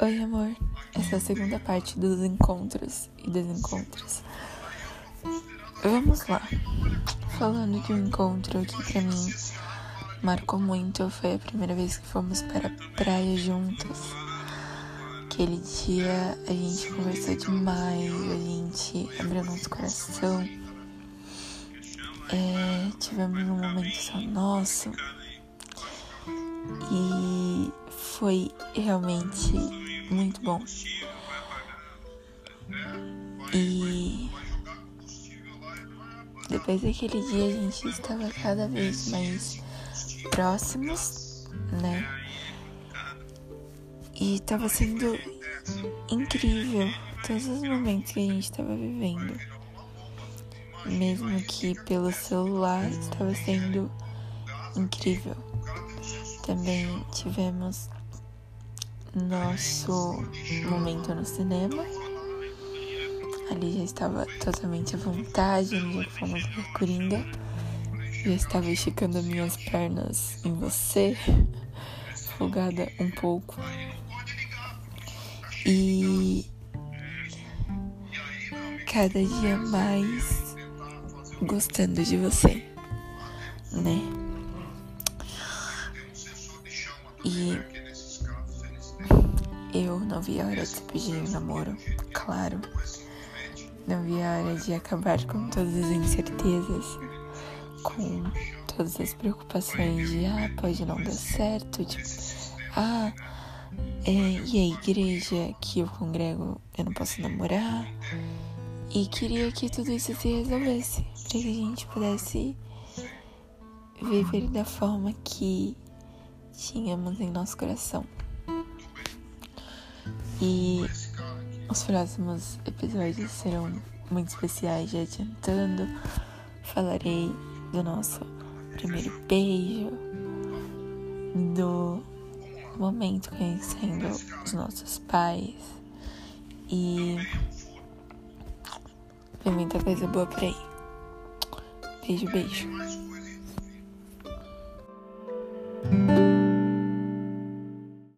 Oi, amor. Essa é a segunda parte dos encontros e desencontros. Vamos lá. Falando de um encontro que pra mim marcou muito, foi a primeira vez que fomos para a praia juntos. Aquele dia a gente conversou demais, a gente abriu nosso coração. É, tivemos um momento só nosso. E foi realmente muito bom. E depois daquele dia a gente estava cada vez mais próximos, né? E estava sendo incrível todos os momentos que a gente estava vivendo. Mesmo que pelo celular estava sendo incrível. Também tivemos nosso momento no cinema. Ali já estava totalmente à vontade no que fomos ver Coringa. Já estava esticando minhas pernas em você, folgada um pouco. E cada dia mais gostando de você, né? E eu não vi a hora de pedir namoro, claro. Não vi a hora de acabar com todas as incertezas, com todas as preocupações de ah, pode não dar certo, tipo, ah, é, e a igreja que eu congrego eu não posso namorar. E queria que tudo isso se resolvesse, para que a gente pudesse viver da forma que tínhamos em nosso coração. E os próximos episódios serão muito especiais, já adiantando. Falarei do nosso primeiro beijo, do momento conhecendo os nossos pais e vem muita coisa boa por aí. Beijo, beijo.